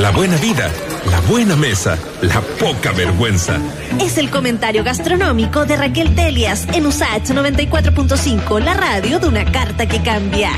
la buena vida, la buena mesa, la poca vergüenza. Es el comentario gastronómico de Raquel Telias en USAH 94.5, la radio de una carta que cambia.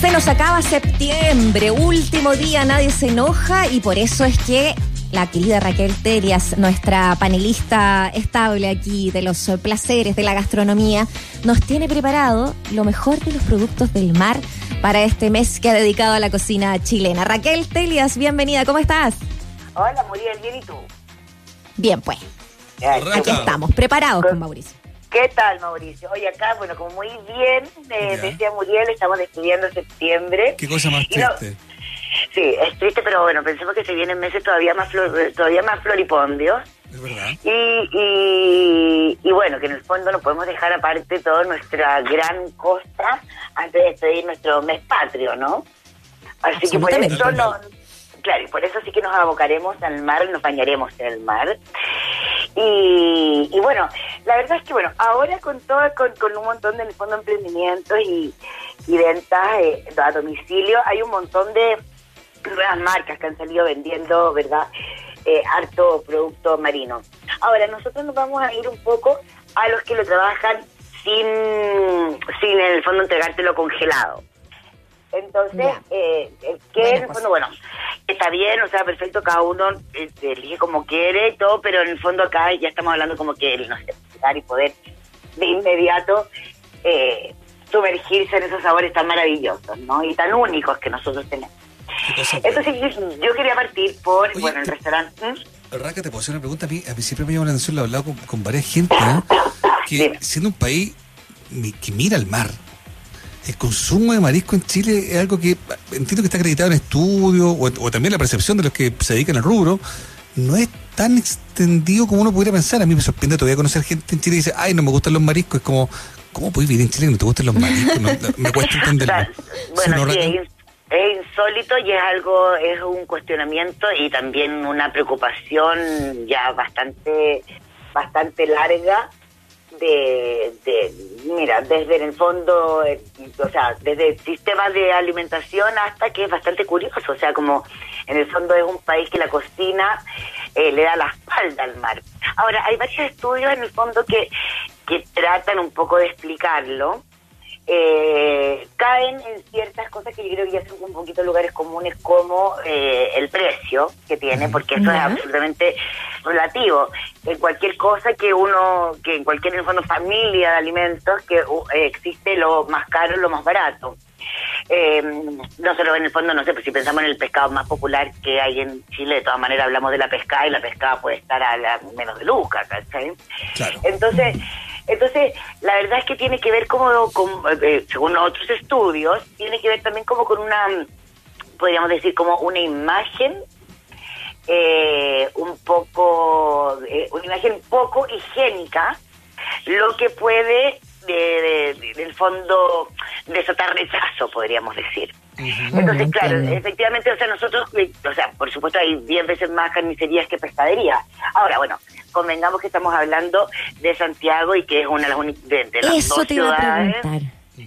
Se nos acaba septiembre, último día, nadie se enoja y por eso es que la querida Raquel Terias, nuestra panelista estable aquí de los placeres de la gastronomía, nos tiene preparado lo mejor de los productos del mar para este mes que ha dedicado a la cocina chilena. Raquel Telias, bienvenida, ¿cómo estás? Hola, Muriel, bien y tú. Bien, pues. Aquí estamos, preparados con Mauricio. ¿Qué tal, Mauricio? Hoy acá, bueno, como muy bien eh, decía Muriel, estamos despidiendo septiembre. ¿Qué cosa más triste? Sí, es triste, pero bueno, pensemos que se vienen meses todavía más todavía más floripondios. Es verdad. Y, y, bueno, que en el fondo no podemos dejar aparte toda nuestra gran costa antes de despedir nuestro mes patrio, ¿no? Así que por eso no, claro, y por eso sí que nos abocaremos al mar, nos bañaremos en el mar. Y, y bueno, la verdad es que bueno, ahora con todo, con, con un montón de en el fondo emprendimientos y, y ventas eh, a domicilio, hay un montón de nuevas marcas que han salido vendiendo, ¿verdad? Eh, harto producto marino. Ahora, nosotros nos vamos a ir un poco a los que lo trabajan sin, sin en el fondo entregártelo congelado. Entonces, eh, eh, que en el pues. fondo, bueno, está bien, o sea, perfecto, cada uno este, elige como quiere y todo, pero en el fondo acá ya estamos hablando como que, no sé, y poder de inmediato eh, sumergirse en esos sabores tan maravillosos, ¿no? Y tan únicos que nosotros tenemos. Entonces yo, quería partir por, bueno, el restaurante. Raca, te puedo hacer una pregunta. A mí, a mí siempre me llama la atención, lo he hablado con, varias gente, ¿eh? que siendo un país que mira el mar, el consumo de marisco en Chile es algo que entiendo que está acreditado en estudios o, también la percepción de los que se dedican al rubro, no es tan extendido como uno pudiera pensar. A mí me sorprende todavía conocer gente en Chile que dice, ay, no me gustan los mariscos. Es como, ¿cómo puedes vivir en Chile que no te gusten los mariscos? me cuesta entenderlo. Bueno, sí, es insólito y es algo, es un cuestionamiento y también una preocupación ya bastante, bastante larga de, de mira, desde el fondo, eh, o sea, desde el sistema de alimentación hasta que es bastante curioso, o sea, como en el fondo es un país que la cocina eh, le da la espalda al mar. Ahora, hay varios estudios en el fondo que, que tratan un poco de explicarlo eh, caen en ciertas cosas que yo creo que ya son un poquito lugares comunes como eh, el precio que tiene, porque eso es absolutamente relativo. En cualquier cosa que uno, que en cualquier en el fondo familia de alimentos, que uh, existe lo más caro, lo más barato. Eh, nosotros en el fondo, no sé, pues si pensamos en el pescado más popular que hay en Chile, de todas maneras hablamos de la pescada y la pescada puede estar a la menos de lucas, ¿cachai? Entonces, entonces, la verdad es que tiene que ver como, con, eh, según otros estudios, tiene que ver también como con una, podríamos decir, como una imagen eh, un poco, eh, una imagen poco higiénica, lo que puede, de, del fondo, desatar rechazo, podríamos decir. Entonces, claro, efectivamente, o sea, nosotros, o sea, por supuesto hay 10 veces más carnicerías que pescaderías. Ahora, bueno, convengamos que estamos hablando de Santiago y que es una de las, de, las dos ciudades.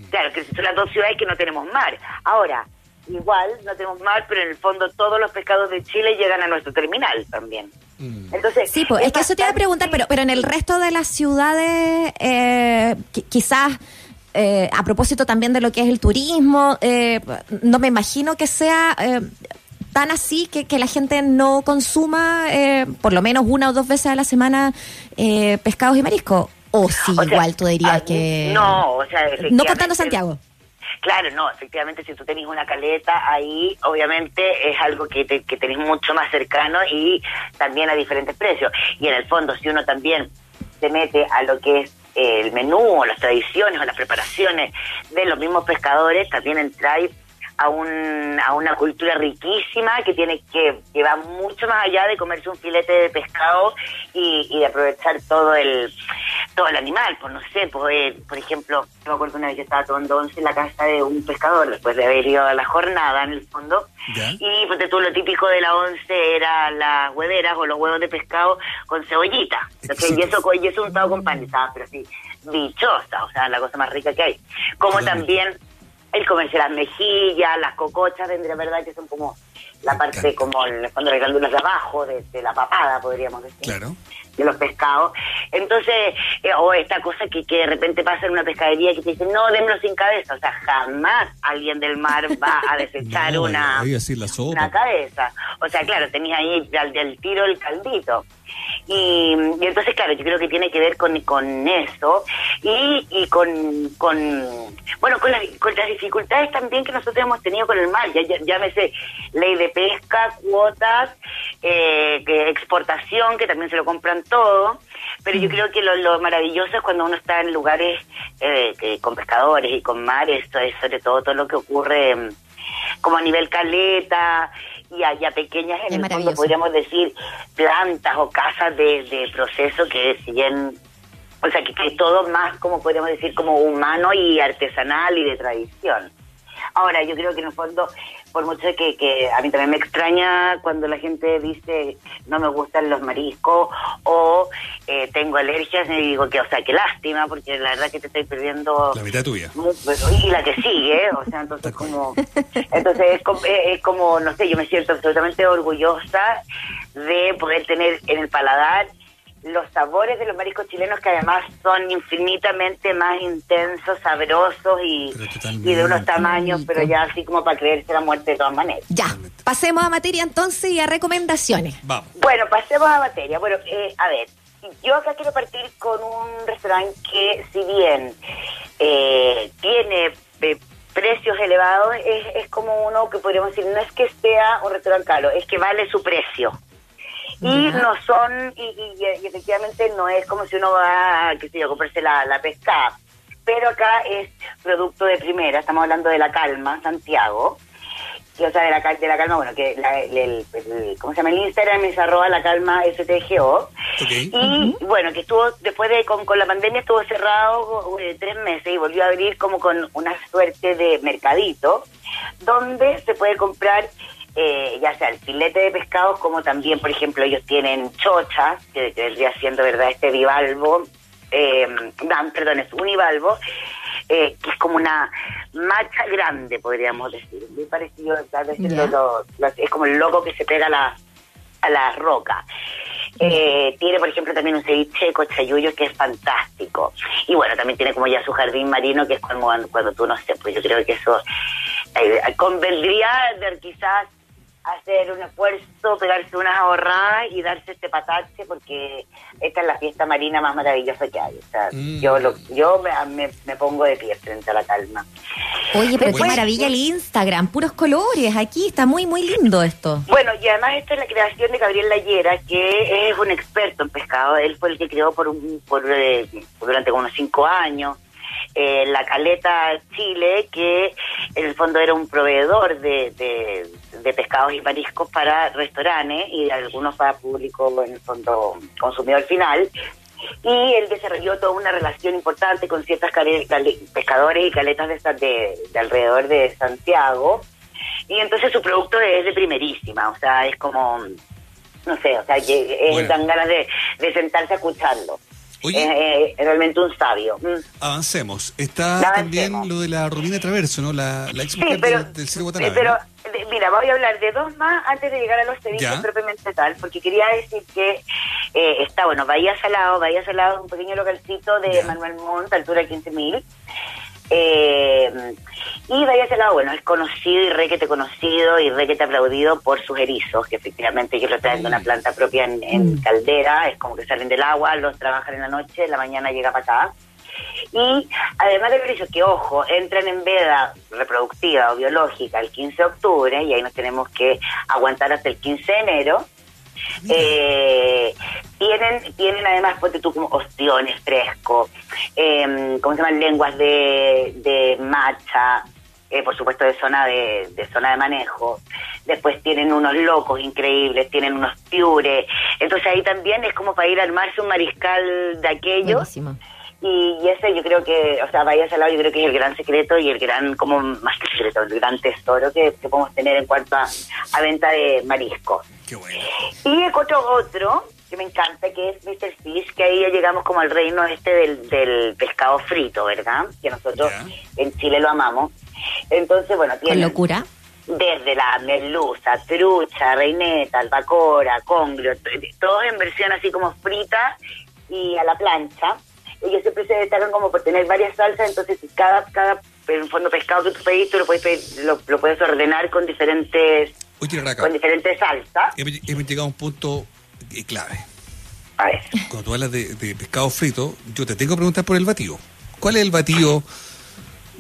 Claro, que son las dos ciudades que no tenemos mar. Ahora, igual no tenemos mar, pero en el fondo todos los pescados de Chile llegan a nuestro terminal también. Mm. Entonces, sí, pues es, que eso te iba a preguntar, pero, pero en el resto de las ciudades, eh, quizás eh, a propósito también de lo que es el turismo, eh, no me imagino que sea eh, tan así que, que, la gente no consuma por lo menos una o dos veces a la semana pescados y mariscos. O si igual tú dirías que... No, o sea, No contando Santiago. Claro, no, efectivamente, si tú tenés una caleta ahí, obviamente es algo que, te, que tenés mucho más cercano y también a diferentes precios. Y en el fondo, si uno también se mete a lo que es el menú o las tradiciones o las preparaciones de los mismos pescadores también entráis a, un, a una cultura riquísima que tiene que, que va mucho más allá de comerse un filete de pescado y, y de aprovechar todo el todo el animal, pues no sé, pues, eh, por ejemplo, me acuerdo una vez que estaba tomando once en la casa de un pescador después de haber ido a la jornada en el fondo y pues tú lo típico de la once era las hueveras o los huevos de pescado con cebollita, y eso y eso untado con pan, pero así, dichosa, o sea, la cosa más rica que hay. Como también el comerse las mejillas, las cocochas, de verdad que son como la parte, como el de las glándulas de abajo, de, de la papada, podríamos decir. Claro. de los pescados. Entonces, eh, o esta cosa que, que de repente pasa en una pescadería que te dicen, no, démelo sin cabeza. O sea, jamás alguien del mar va a desechar No, una, la sopa. una cabeza. O sea, claro, tenías ahí al del tiro el caldito. Y, y entonces, claro, yo creo que tiene que ver con, con eso y, y con, con, bueno, con, las con las dificultades también que nosotros hemos tenido con el mar. Ya, ya- llámese ley de pesca, cuotas, eh, que exportación, que también se lo compran todo. Pero yo creo que lo, lo maravilloso es cuando uno está en lugares eh, que- con pescadores y con mares, es sobre todo todo lo que ocurre mm, como a nivel caleta y a, y a pequeñas Es en el fondo podríamos decir plantas o casas de, de proceso que si bien o sea que, que es todo más como podríamos decir como humano y artesanal y de tradición ahora yo creo que en el fondo por mucho que, que a mí también me extraña cuando la gente dice no me gustan los mariscos o eh, tengo alergias y digo que o sea que lástima porque la verdad que te estoy perdiendo La mitad tuya. y la que sigue, o sea, entonces como, entonces es como, es- es como, no sé, yo me siento absolutamente orgullosa de poder tener en el paladar los sabores de los mariscos chilenos que además son infinitamente más intensos, sabrosos y, de unos tamaños, pero ya así como para creerse la muerte de todas maneras. Ya, pasemos a materia entonces y a recomendaciones. Vamos. Bueno, pasemos a materia. Bueno, eh, a ver, yo acá quiero partir con un restaurante que, si bien eh, tiene eh, precios elevados, es, es como uno que podríamos decir, no es que sea un restaurante caro, es que vale su precio. Y no son, y, y- y efectivamente no es como si uno va, qué sé yo, a comprarse la, la pesca. Pero acá es producto de primera, estamos hablando de La Calma, Santiago. Y, o sea, de la, de la calma, bueno, que la- el, el- el- ¿cómo se llama? El Instagram es arroba la calma STGO. Ok. Y bueno, que estuvo, después de, con, con la pandemia estuvo cerrado eh, tres meses y volvió a abrir como con una suerte de mercadito, donde se puede comprar eh, ya sea el filete de pescados, como también, por ejemplo, ellos tienen chochas, que, que vendría siendo, ¿verdad?, este bivalvo, eh, perdón, es univalvo, eh, que es como una macha grande, podríamos decir, muy parecido, Ya. lo- es como el loco que se pega a la, a la roca. Eh, tiene, por ejemplo, también un ceviche de cochayuyo que es fantástico. Y bueno, también tiene como ya su jardín marino, que es cuando, cuando tú, no sé, pues yo creo que eso eh, convendría de quizás hacer un esfuerzo, pegarse unas ahorradas y darse este patache, porque esta es la fiesta marina más maravillosa que hay. O sea, Mm. yo, lo, yo me, me- me pongo de pie frente a la calma. Oye, pero qué maravilla el Instagram, puros colores, aquí está muy, muy lindo esto. Bueno, y además esto es la creación de Gabriel Layera, que es un experto en pescado. Él fue el que creó por, un, por eh, durante unos cinco años eh, la Caleta Chile, que en el fondo era un proveedor de, de, de pescados y mariscos para restaurantes y algunos para público, en el fondo consumidor final. Y él desarrolló toda una relación importante con ciertas pescadores y caletas de, de, de alrededor de Santiago. Y entonces su producto es de primerísima, o sea, es como, no sé, o sea, que, eh, Bueno. dan ganas de, de sentarse a escucharlo. Oye. Es, eh, es realmente un sabio. Mm. Avancemos. Está Avancemos. también lo de la Romina Traverso, ¿no? La, la ex Sí, mujer pero, del, del Ciro Watanabe, pero ¿no? de- mira, voy a hablar de dos más antes de llegar a los Ya. propiamente tal, porque quería decir que eh, está, bueno, Bahía Salado, Bahía Salado es un pequeño localcito de Ya. Manuel Montt, altura 15.000. Eh, y Bahía Salado, bueno, es conocido y requete conocido y requete aplaudido por sus erizos, que efectivamente ellos lo traen de una planta propia en, en caldera, es como que salen del agua, los trabajan en la noche, en la mañana llega para acá. Y además de eso, que ojo, entran en veda reproductiva o biológica el 15 de octubre y ahí nos tenemos que aguantar hasta el 15 de enero. Eh, tienen tienen además, ponte tú como ostiones frescos, eh, ¿cómo se llaman? Lenguas de, de matcha, eh, por supuesto de zona de, de zona de manejo. Después tienen unos locos increíbles, tienen unos piures. Entonces ahí también es como para ir a armarse un mariscal de aquellos. Buenísimo. Y, y ese yo creo que, o sea, Bahía Salado yo creo que es el gran secreto y el gran, como más que secreto, el gran tesoro que, que podemos tener en cuanto a, a venta de mariscos. Qué bueno. Y encuentro otro que me encanta, que es Mr. Fish, que ahí ya llegamos como al reino este del, del pescado frito, ¿verdad? Que nosotros en Chile lo amamos. Entonces, bueno, Con tienen locura. desde la merluza, trucha, reineta, albacora, congrio, todos en versión así como frita y a la plancha. Ellos siempre se destacan como por tener varias salsas, entonces cada, cada en fondo pescado que tú pedís, tú lo puedes, pedir- lo, lo puedes ordenar con diferentes Oye, Raca, con diferentes salsas. hemos, llegado a un punto eh, clave. A ver. Cuando tú hablas de, de pescado frito, yo te tengo que preguntar por el batido. ¿Cuál es el batido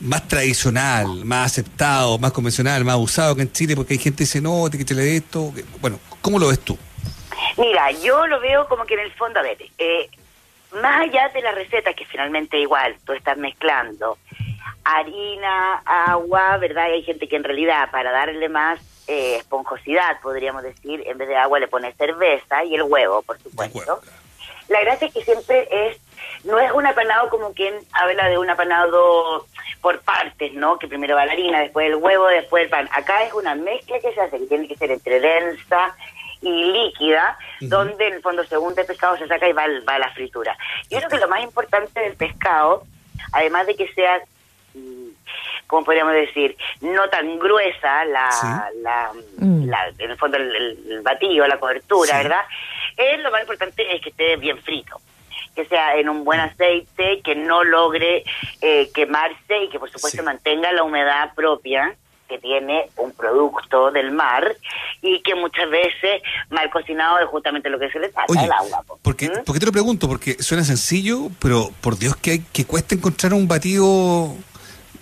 más tradicional, más aceptado, más convencional, más usado que en Chile? Porque hay gente que dice, no, te echarle esto. Bueno, ¿cómo lo ves tú? Mira, yo lo veo como que en el fondo, a ver, eh, más allá de la receta, que finalmente igual tú estás mezclando harina, agua, ¿verdad? Y hay gente que en realidad para darle más eh, esponjosidad, podríamos decir, en vez de agua le pone cerveza y el huevo, por supuesto. La gracia es que siempre es, no es un apanado como quien habla de un apanado por partes, ¿no? Que primero va la harina, después el huevo, después el pan. Acá es una mezcla que se hace, que tiene que ser entre densa y líquida, donde en el fondo según el pescado se saca y va, a la fritura. Yo creo que lo más importante del pescado, además de que sea, mm, ¿cómo podríamos decir? No tan gruesa la, Sí. la, Mm. la- en el fondo el, el- el batido, la cobertura, Sí. ¿verdad? Es lo más importante es que esté bien frito que sea en un buen aceite, que no logre eh, quemarse y que por supuesto Sí. mantenga la humedad propia que tiene un producto del mar y que muchas veces mal cocinado es justamente lo que se le saca Oye, el agua. po. porque, ¿Mm? ¿por qué te lo pregunto? Porque suena sencillo, pero por Dios que, hay, que cuesta encontrar un batido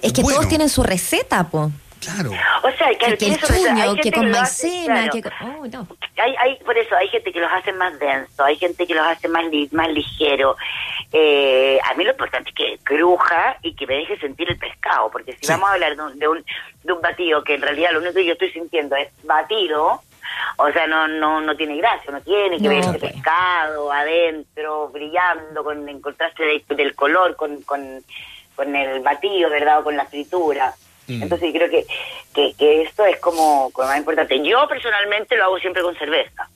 Es que bueno. todos tienen su receta, po. Claro. O sea, claro, que, el gente que con maicena, claro. que. Oh, no. hay, hay, por eso, hay gente que los hace más densos, hay gente que los hace más, li- más ligero. Eh, a mí lo importante es que cruja y que me deje sentir el pescado, porque si Sí. vamos a hablar de un, de, un, de un batido que en realidad lo único que yo estoy sintiendo es batido, o sea, no no no tiene gracia, no tiene que No, ver ese pues. pescado adentro, brillando, con el contraste de- del color, con, con, con el batido, ¿verdad? O con la fritura. Mm. Entonces yo creo que, que, que esto es como, como más importante. Yo personalmente lo hago siempre con cerveza.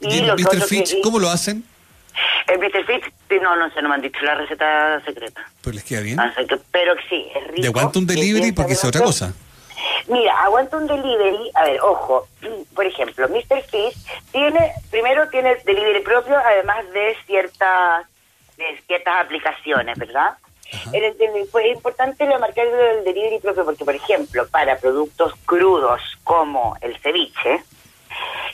¿Y lo que Mr. Fitch, que- cómo lo hacen? El Mr. Fitch, no, no sé, no me han dicho la receta secreta. Pues les queda bien. Así que, pero sí, es rico. ¿Y aguanta un delivery? Porque es otra cosa. Mira, aguanta un delivery. A ver, ojo. Por ejemplo, Mr. Fish tiene, primero tiene el delivery propio, además de ciertas, de ciertas aplicaciones, ¿verdad? En el pues, es importante lo marcar el delivery propio porque, por ejemplo, para productos crudos como el ceviche,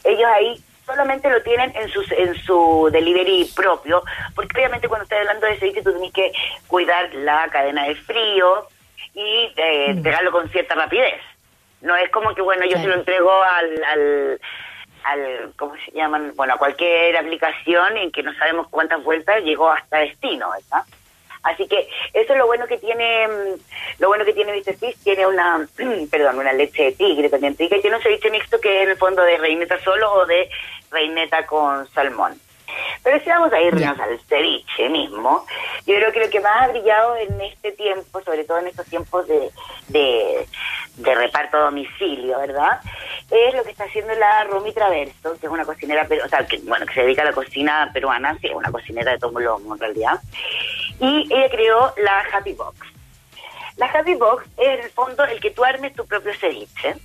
ellos ahí solamente lo tienen en su, en su delivery propio, porque obviamente cuando estás hablando de ceviche tú tienes que cuidar la cadena de frío y eh, entregarlo con cierta rapidez. No es como que, bueno, yo se lo entrego al, al, al, ¿cómo se llaman? Bueno, a cualquier aplicación en que no sabemos cuántas vueltas llegó hasta destino, ¿verdad? Así que eso es lo bueno que tiene, mm, lo bueno que tiene Mr. Tiene una, perdón, una leche de tigre también rica y tiene un ceviche mixto que es en el fondo de reineta solo o de reineta con salmón. Pero si vamos a irnos al ceviche mismo, yo creo que lo que más ha brillado en este tiempo, sobre todo en estos tiempos de, de, de reparto a domicilio, ¿verdad? Es lo que está haciendo la Romy Traverso, que es una cocinera, pero, o sea, que, bueno, que se dedica a la cocina peruana, sí, es una cocinera de todo lomo en realidad. Y ella creó la Happy Box. La Happy Box es en el fondo el que tú armes tu propio ceviche,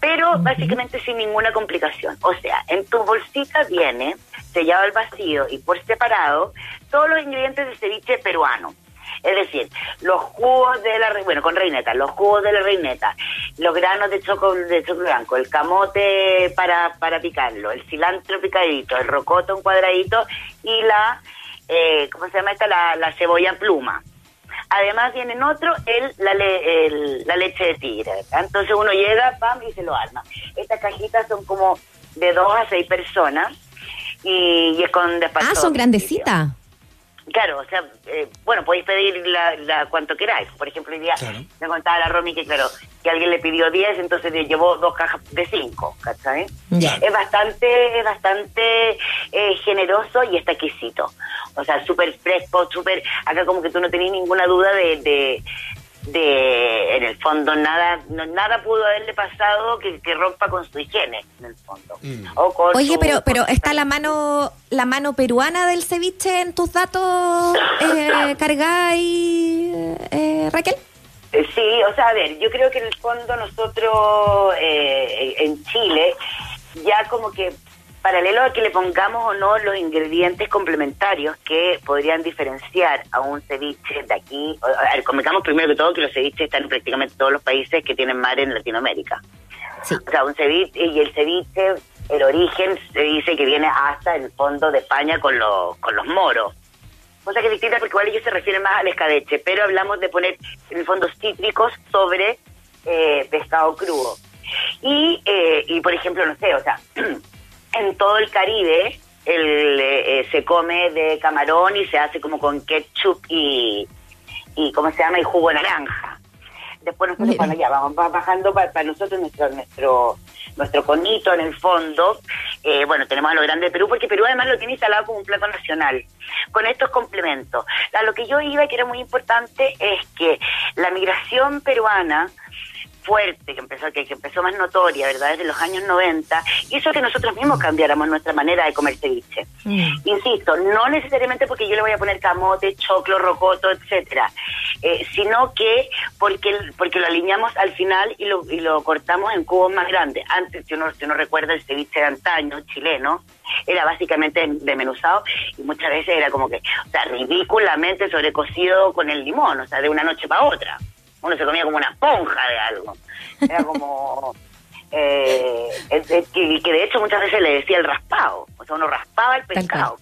pero básicamente sin ninguna complicación. O sea, en tu bolsita viene sellado al vacío y por separado todos los ingredientes del ceviche peruano. Es decir, los jugos de la, bueno, con reineta, los jugos de la reineta, los granos de choco, de choco blanco, el camote para, para picarlo, el cilantro picadito, el rocoto en cuadradito y la, eh, ¿cómo se llama esta? La, la cebolla pluma. Además vienen otro, el, la, le- el- la leche de tigre. ¿verdad? Entonces uno llega, pam, y se lo arma. Estas cajitas son como de dos a seis personas y, y es con. Ah, son grandecitas. Claro, o sea, eh, bueno, podéis pedir la, la cuanto queráis. Por ejemplo, hoy día Claro. me contaba la Romy que, claro, que alguien le pidió 10, entonces le llevó dos cajas de 5, ¿cachai? Es bastante, es bastante eh, generoso y está exquisito. O sea, súper fresco, súper... Acá como que tú no tenías ninguna duda de... de de en el fondo nada no- nada pudo haberle pasado que, que rompa con su higiene en el fondo Mm. o con Oye, su- pero pero con está la mano la mano peruana del ceviche en tus datos eh, cargada ahí, eh, Raquel. Eh, Sí, o sea, a ver, yo creo que en el fondo nosotros eh, en Chile ya como que paralelo a que le pongamos o no los ingredientes complementarios que podrían diferenciar a un ceviche de aquí, a ver, convengamos primero que todo que los ceviches están en prácticamente todos los países que tienen mar en Latinoamérica. Sí. O sea, un ceviche y el ceviche, el origen se dice que viene hasta el fondo de España con los, con los moros. Cosa que es distinta porque igual ellos se refieren más al escabeche, pero hablamos de poner en el fondo cítricos sobre eh, pescado crudo. Y, eh, y por ejemplo, no sé, o sea, en todo el Caribe el, eh, se come de camarón y se hace como con ketchup y, y ¿cómo se llama? Y jugo de naranja. Después nosotros, Mira. bueno, ya vamos va bajando para, para nosotros nuestro nuestro nuestro conito en el fondo. Eh, bueno, tenemos a lo grande de Perú, porque Perú además lo tiene instalado como un plato nacional, con estos complementos. A lo que yo iba, y que era muy importante, es que la migración peruana fuerte, que empezó, que, que empezó más notoria, ¿verdad? Desde los años 90, hizo que nosotros mismos cambiáramos nuestra manera de comer ceviche. Mm. Insisto, no necesariamente porque yo le voy a poner camote, choclo, rocoto, etcétera, eh, sino que porque porque lo alineamos al final y lo, y lo cortamos en cubos más grandes. Antes, si uno, si uno recuerda el ceviche de antaño, chileno, era básicamente desmenuzado y muchas veces era como que, o sea, ridículamente sobrecocido con el limón, o sea, de una noche para otra. Uno se comía como una esponja de algo. Era como... Eh, que, que de hecho muchas veces le decía el raspado, o sea, uno raspaba el pescado.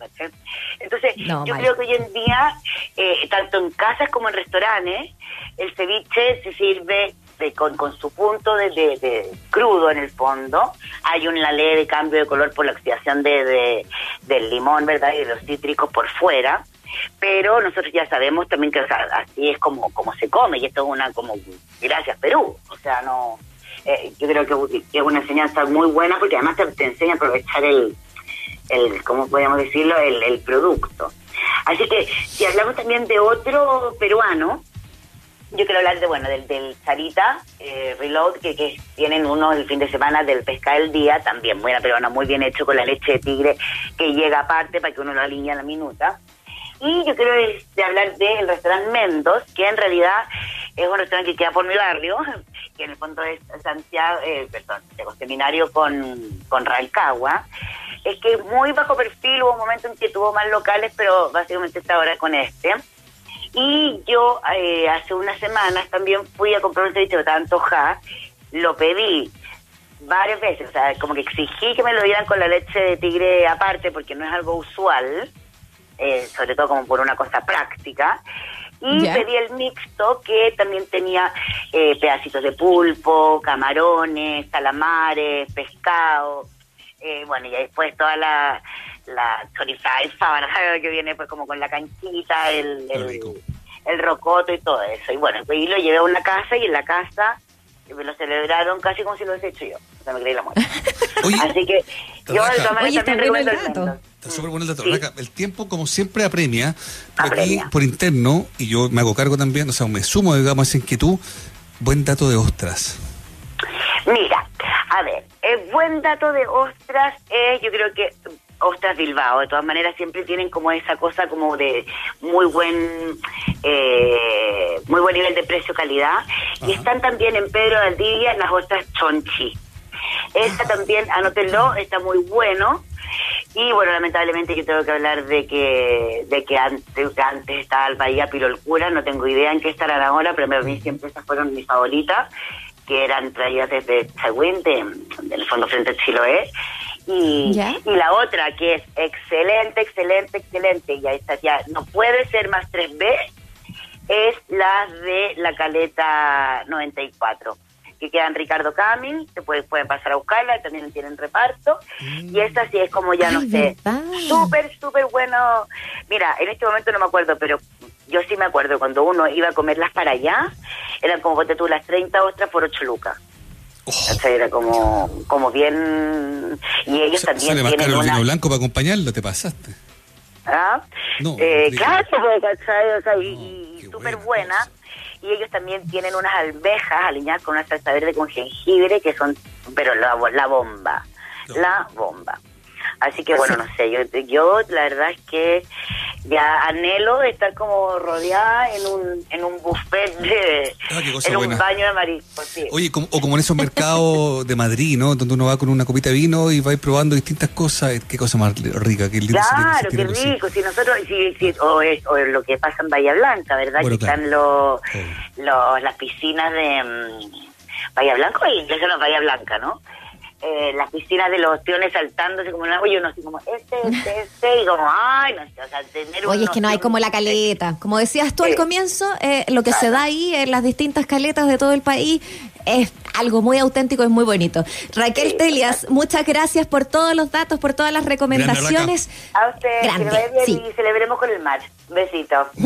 Entonces, No, yo mal. creo que hoy en día, eh, tanto en casas como en restaurantes, el ceviche se sirve de- con, con su punto de, de- de crudo en el fondo. Hay una leve de cambio de color por la oxidación de, de- del limón, ¿verdad? Y de los cítricos por fuera. Pero nosotros ya sabemos también que así es como, como se come, y esto es una como, gracias Perú. O sea, no, eh, yo creo que es una enseñanza muy buena porque además te, enseña a aprovechar el, el ¿cómo podemos decirlo? El, el producto. Así que si hablamos también de otro peruano, yo quiero hablar de, bueno, del, del Sarita eh, Reload, que, que tienen uno el fin de semana del Pesca del Día, también buena peruana, muy bien hecho con la leche de tigre, que llega aparte para que uno lo alinee a la minuta. Y yo quiero de, de hablar del restaurante Mendos, que en realidad es un restaurante que queda por mi barrio, que en el fondo es Santiago, eh, perdón, de seminario con, con Rancagua. Es que muy bajo perfil, hubo un momento en que tuvo más locales, pero básicamente está ahora con este. Y yo eh, hace unas semanas también fui a comprar un ceviche estaba antojada, lo pedí varias veces, o sea, como que exigí que me lo dieran con la leche de tigre aparte, porque no es algo usual, eh, sobre todo como por una cosa práctica. Y pedí el mixto que también tenía eh, pedacitos de pulpo, camarones, calamares, pescado, eh, bueno, y después toda la, la chorizo que viene pues como con la canchita, el, el, rocoto y todo eso. Y bueno, y lo llevé a una casa y en la casa me lo celebraron casi como si lo hubiese hecho yo. O sea, me creí la muerte. Así que yo de Raja. todas maneras Oye, también recomiendo el. Está súper bueno el dato. Sí. El tiempo, como siempre, apremia. Pero aquí, por interno, y yo me hago cargo también, o sea, me sumo, digamos, a esa inquietud, buen dato de ostras. Mira, a ver, el buen dato de ostras es, yo creo que ostras Bilbao, de todas maneras siempre tienen como esa cosa como de muy buen eh, muy buen nivel de precio-calidad y Ajá. están también en Pedro de Aldivia las ostras Chonchi. Esta también, anótenlo, está muy bueno. Y bueno, lamentablemente yo tengo que hablar de que de que antes, antes estaba el Bahía Pirolcura, no tengo idea en qué estarán ahora, pero a mí siempre esas fueron mis favoritas, que eran traídas desde Chagüín, de, del fondo frente a Chiloé. Y, Ya. y la otra, que es excelente, excelente, excelente, y ahí está ya, no puede ser más 3B, es la de la caleta 94 que queda en Ricardo Camin, se puede, pueden pasar a buscarla, también tienen reparto, y esta sí es como ya no Ay, sé, súper, súper bueno. Mira, en este momento no me acuerdo, pero yo sí me acuerdo cuando uno iba a comerlas para allá, eran como, ponte tú, las 30 ostras por 8 lucas. Oh, O sea, era como, como bien... Y ellos también sale más tienen caro el una... blanco para acompañarlo, te pasaste. ¿Ah? No, eh, claro, pues, ¿cachai? O sea, y, No, y qué súper buena buena. Y ellos también tienen unas almejas alineadas con una salsa verde con jengibre que son, pero la, la bomba, No. la bomba. Así que bueno, no sé, yo, yo la verdad es que ya anhelo de estar como rodeada en un, en un buffet de, Ah, qué cosa en un baño de mariscos, sí. Oye, como- o como en esos mercados de Madrid, ¿no? Donde uno va con una copita de vino y va probando distintas cosas. Eh, Qué cosa más rica, qué lindo Claro, qué rico. Si nosotros, si, si- o, es, o lo que pasa en Bahía Blanca, ¿verdad? Bueno, que claro. están los, Sí. los, las piscinas de mm, Bahía Blanca, o eso no es Bahía Blanca, ¿no? Eh, las piscinas de los peones saltándose como una, oye, uno así como este, este, este, y como, ay, no sé, o sea, tener Oye, es que no hay un- como la caleta. Como decías tú al comienzo, eh, lo que se da ahí en las distintas caletas de todo el país es algo muy auténtico, es muy bonito. Raquel Sí, Telias, muchas gracias por todos los datos, por todas las recomendaciones. A usted, que Grande, bien sí. y celebremos con el mar. Besito.